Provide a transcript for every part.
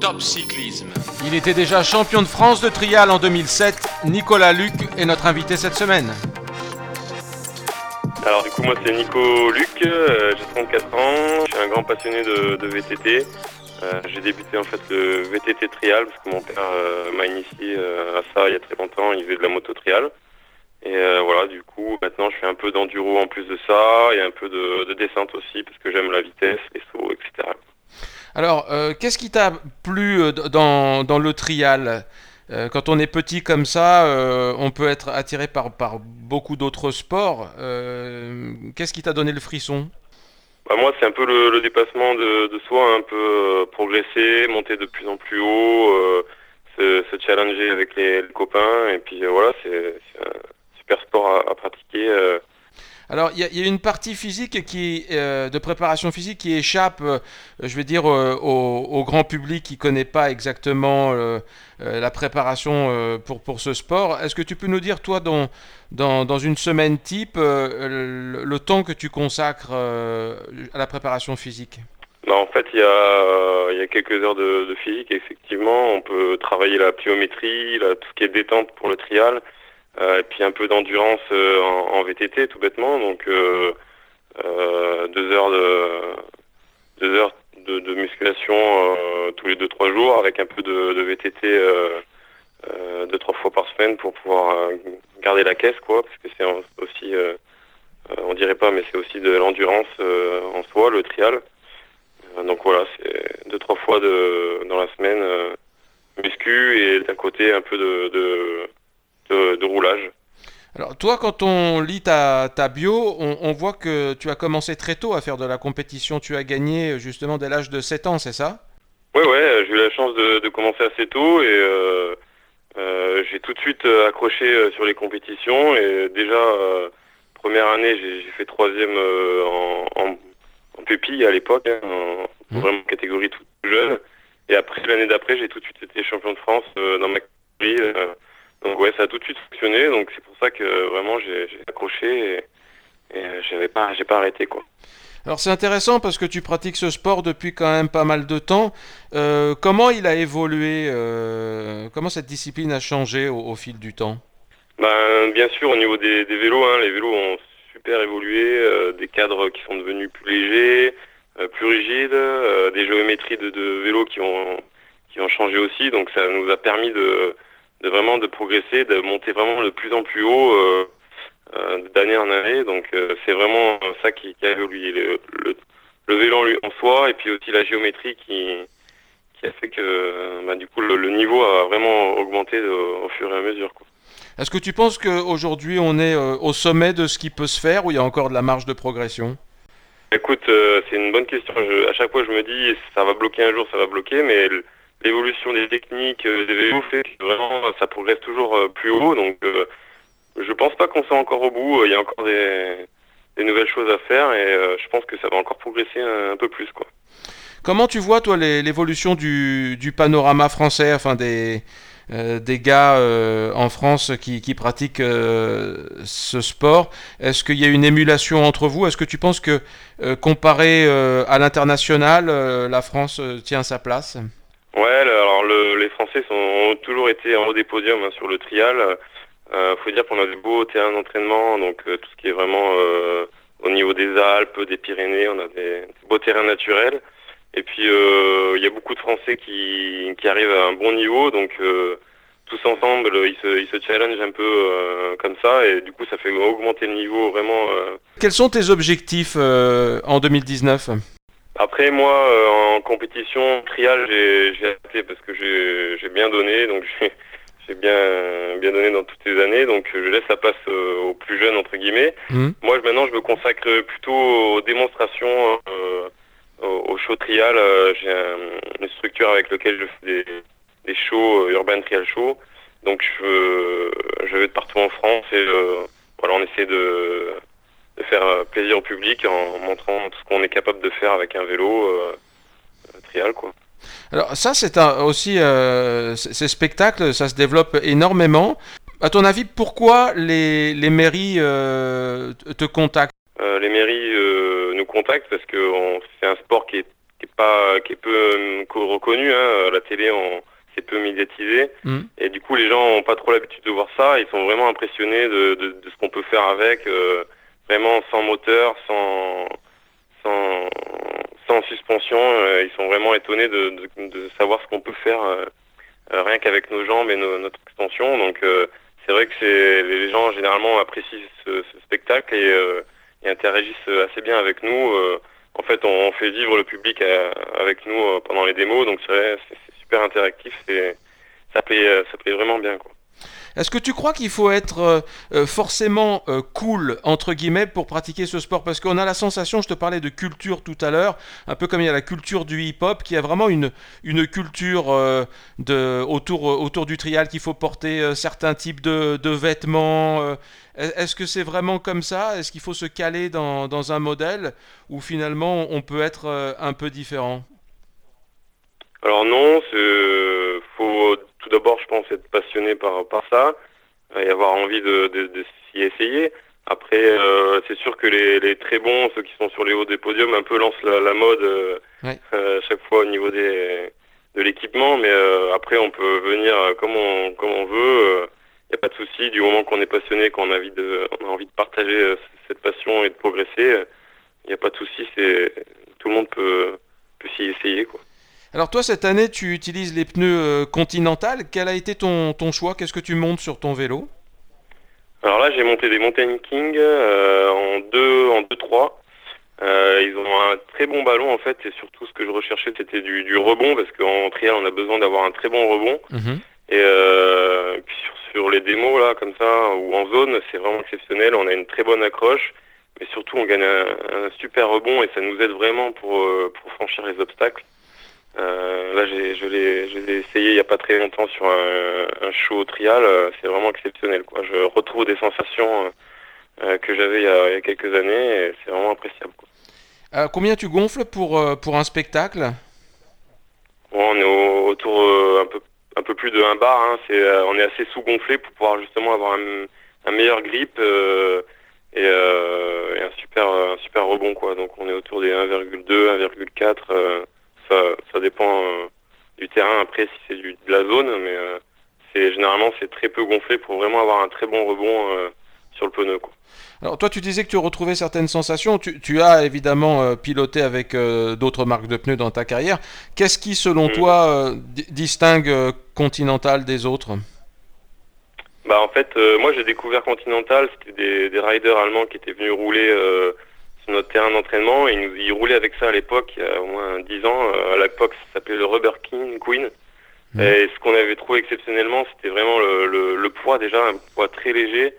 Top Cyclisme. Il était déjà champion de France de trial en 2007. Nicolas Luc est notre invité cette semaine. Alors du coup moi c'est Nico Luc, euh, j'ai 34 ans, je suis un grand passionné de, VTT. Euh, j'ai débuté en fait le VTT trial parce que mon père euh, m'a initié à ça il y a très longtemps, il faisait de la moto trial. Et voilà, du coup maintenant je fais un peu d'enduro en plus de ça et un peu de, de descente aussi parce que j'aime la vitesse, les sauts, etc. Alors, euh, qu'est-ce qui t'a plu euh, dans, dans le trial? Euh, Quand on est petit comme ça, on peut être attiré par, par beaucoup d'autres sports. qu'est-ce qui t'a donné le frisson? Bah moi, c'est un peu le, dépassement de, de, soi, un peu progresser, monter de plus en plus haut, se, challenger avec les, copains. Et puis voilà, c'est un super sport à, à pratiquer. Alors, il y, a une partie physique qui, euh, de préparation physique qui échappe, euh, je vais dire, euh, au, grand public qui ne connaît pas exactement la préparation pour, pour ce sport. Est-ce que tu peux nous dire, toi, dans, dans, une semaine type, le, temps que tu consacres à la préparation physique? Bah, En fait, il y a, y a, quelques heures de, physique. Effectivement, on peut travailler la pliométrie, tout ce qui est détente pour le trial. Euh, et puis un peu d'endurance euh, en, VTT tout bêtement. Donc euh, deux heures de deux heures de, musculation tous les deux trois jours avec un peu de, VTT deux trois fois par semaine pour pouvoir garder la caisse quoi parce que c'est aussi on dirait pas mais c'est aussi de l'endurance en soi le trial donc voilà c'est deux trois fois de dans la semaine muscu et d'un côté un peu de de, roulage. Alors toi, quand on lit ta, ta bio, on, voit que tu as commencé très tôt à faire de la compétition. Tu as gagné justement dès l'âge de 7 ans, c'est ça? Oui, ouais, j'ai eu la chance de, commencer assez tôt et euh, euh, j'ai tout de suite euh, accroché sur les compétitions. Et déjà, première année, j'ai fait troisième en, en, en pupille à l'époque, hein, en mmh. vraiment catégorie toute jeune. Et après, l'année d'après, j'ai tout de suite été champion de France dans ma ouais, ça a tout de suite fonctionné. Donc c'est pour ça que vraiment j'ai accroché et, et j'avais pas, j'ai pas arrêté quoi. Alors c'est intéressant parce que tu pratiques ce sport depuis quand même pas mal de temps. Euh, comment il a évolué euh, Comment cette discipline a changé au, fil du temps? Ben, Bien sûr au niveau des, des vélos, hein, les vélos ont super évolué, euh, des cadres qui sont devenus plus légers, euh, plus rigides, euh, des géométries de, de vélos qui ont, qui ont changé aussi. Donc ça nous a permis de, de vraiment de progresser, de monter vraiment de plus en plus haut euh, euh, d'année en année. Donc euh, c'est vraiment ça qui, qui a évolué, le, le, le, vélo en soi et puis aussi la géométrie qui, qui a fait que bah, du coup le, niveau a vraiment augmenté au fur et à mesure. Est-ce que tu penses qu'aujourd'hui on est au sommet de ce qui peut se faire ou il y a encore de la marge de progression? Écoute, c'est une bonne question. Je, à chaque fois je me dis ça va bloquer un jour, ça va bloquer, mais l'évolution des techniques euh, des vélos fait que vraiment ça progresse toujours euh, plus haut. Donc euh, je pense pas qu'on soit encore au bout. Il y a encore des, nouvelles choses à faire et je pense que ça va encore progresser un, peu plus quoi. Comment tu vois toi l'évolution du, du, panorama français, enfin des des gars en France qui, qui pratiquent ce sport? Est-ce qu'il y a une émulation entre vous? Est-ce que tu penses que comparé à l'international, la France tient sa place? Ouais, alors le, les Français sont, ont toujours été en haut des podiums hein, sur le trial. Euh, faut dire qu'on a des beaux terrains d'entraînement, donc euh, tout ce qui est vraiment euh, au niveau des Alpes, des Pyrénées, on a des, beaux terrains naturels. Et puis euh, il y a beaucoup de Français qui, qui arrivent à un bon niveau, donc tous ensemble, ils se, ils se challengent un peu comme ça, et du coup ça fait augmenter le niveau vraiment. Quels sont tes objectifs en 2019 après, moi, euh, en compétition trial, j'ai arrêté parce que j'ai bien donné, donc j'ai bien bien donné dans toutes ces années, donc je laisse la place euh, aux plus jeunes entre guillemets. Mmh. Moi, maintenant, je me consacre plutôt aux démonstrations, euh, au, show trial. j'ai une structure avec laquelle je fais des, des shows urban trial show, donc je je vais de partout en France et voilà, on essaie de de faire euh, plaisir au public en montrant tout ce qu'on est capable de faire avec un vélo euh, euh, trial quoi. Alors ça c'est aussi ces spectacles ça se développe énormément. À ton avis pourquoi les, les mairies te contactent? Les mairies nous contactent parce que c'est un sport qui est qui est pas qui est peu reconnu. Hein. La télé, on, c'est peu médiatisé. Mm. Et du coup, les gens n'ont pas trop l'habitude de voir ça. Ils sont vraiment impressionnés de, de, de ce qu'on peut faire avec, vraiment sans moteur, sans sans, sans suspension. ils sont vraiment étonnés de, de savoir ce qu'on peut faire rien qu'avec nos jambes et notre extension. Donc c'est vrai que c'est les gens généralement apprécient ce, spectacle et, et, interagissent assez bien avec nous en fait, on fait vivre le public euh, avec nous euh, pendant les démos, donc c'est super interactif, et ça plaît, euh, ça plaît vraiment bien. Quoi. Est-ce que tu crois qu'il faut être forcément cool, entre guillemets, pour pratiquer ce sport? Parce qu'on a la sensation, je te parlais de culture tout à l'heure, un peu comme il y a la culture du hip-hop, qui a vraiment une, une culture de, autour, autour du trial, qu'il faut porter certains types de, vêtements. Est-ce que c'est vraiment comme ça? Est-ce qu'il faut se caler dans, dans, un modèle ou finalement on peut être euh, un peu différent? Alors non, faut tout d'abord, je pense, être passionné par, par ça et avoir envie de, de, s'y essayer. Après, euh, c'est sûr que les, les, très bons, ceux qui sont sur les hauts des podiums, un peu lancent la, mode euh, à chaque fois au niveau des, de l'équipement, mais après on peut venir comme on, comme on veut il n'y a pas de souci. Du moment qu'on est passionné, qu'on a envie de, on a envie de partager euh, cette passion et de progresser, il euh, n'y a pas de souci. C'est tout le monde peut, peut s'y essayer, quoi. Alors toi, cette année, tu utilises les pneus euh, Continental. Quel a été ton, ton choix? Qu'est-ce que tu montes sur ton vélo? Alors là, j'ai monté des Mountain King en 2 en 2-3. ils ont un très bon ballon en fait, et surtout ce que je recherchais c'était du, du, rebond parce qu'en trial on a besoin d'avoir un très bon rebond. Mhm. Et puis sur sur les démos là comme ça ou en zone, c'est vraiment exceptionnel. On a une très bonne accroche, mais surtout on gagne un, super rebond et ça nous aide vraiment pour euh, pour franchir les obstacles. Euh, là, je l'ai, essayé il n'y a pas très longtemps sur un, un show trial. Euh, c'est vraiment exceptionnel. Quoi. Je retrouve des sensations que j'avais il, y a quelques années et c'est vraiment appréciable. Quoi. combien tu gonfles pour, pour un spectacle? On est autour un peu un peu plus de 1 bar. Hein. Euh, on est assez sous-gonflé pour pouvoir justement avoir un, meilleur grip euh, euh, et, un super un super rebond quoi. Donc on est autour des 1,2, 1,4. Ça, ça dépend du terrain après si c'est de la zone, mais c'est généralement c'est très peu gonflé pour vraiment avoir un très bon rebond sur le pneu quoi. Alors toi, tu disais que tu retrouvais certaines sensations. Tu, as évidemment euh, piloté avec euh, d'autres marques de pneus dans ta carrière. Qu'est-ce qui, selon mm. toi, euh, distingue Continental des autres? Bah en fait, moi j'ai découvert Continental. C'était des, riders allemands qui étaient venus rouler sur notre terrain d'entraînement et ils, nous, ils roulaient avec ça à l'époque, il y a au moins 10 ans. à l'époque, ça s'appelait le Rubber King Queen. Mm. Et ce qu'on avait trouvé exceptionnellement, c'était vraiment le, le, poids déjà, un poids très léger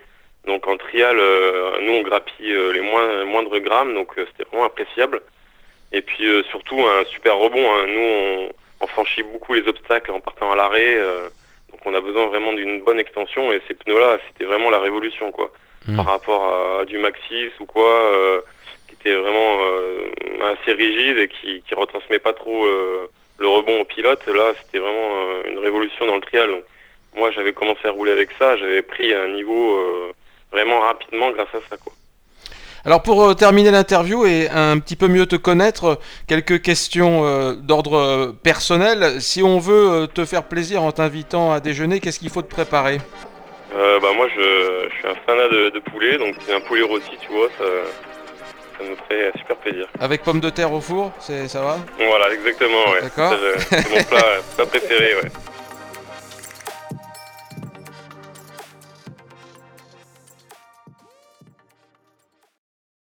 donc en trial, euh, nous on grappille euh, les moins, moindres grammes, donc euh, c'était vraiment appréciable. Et puis surtout un super rebond. Hein. Nous on, franchit beaucoup les obstacles en partant à l'arrêt, donc on a besoin vraiment d'une bonne extension. Et ces pneus-là, c'était vraiment la révolution quoi, mmh. par rapport à, du Maxis ou quoi, était vraiment assez rigide et qui, qui retransmet pas trop le rebond au pilote. Là, c'était vraiment une révolution dans le trial. moi, j'avais commencé à rouler avec ça, j'avais pris un niveau vraiment rapidement grâce à ça. Quoi. Alors pour euh, terminer l'interview et un petit peu mieux te connaître, quelques questions euh, d'ordre euh, personnel. Si on veut te faire plaisir en t'invitant à déjeuner, qu'est-ce qu'il faut te préparer? Bah Moi je, je, suis un fanat de, poulet, donc c'est un poulet rôti, tu vois, ça, ça nous ferait super plaisir. Avec pommes de terre au four, c'est ça va? Voilà, exactement, ouais. D'accord. C'est mon plat, plat préféré, ouais.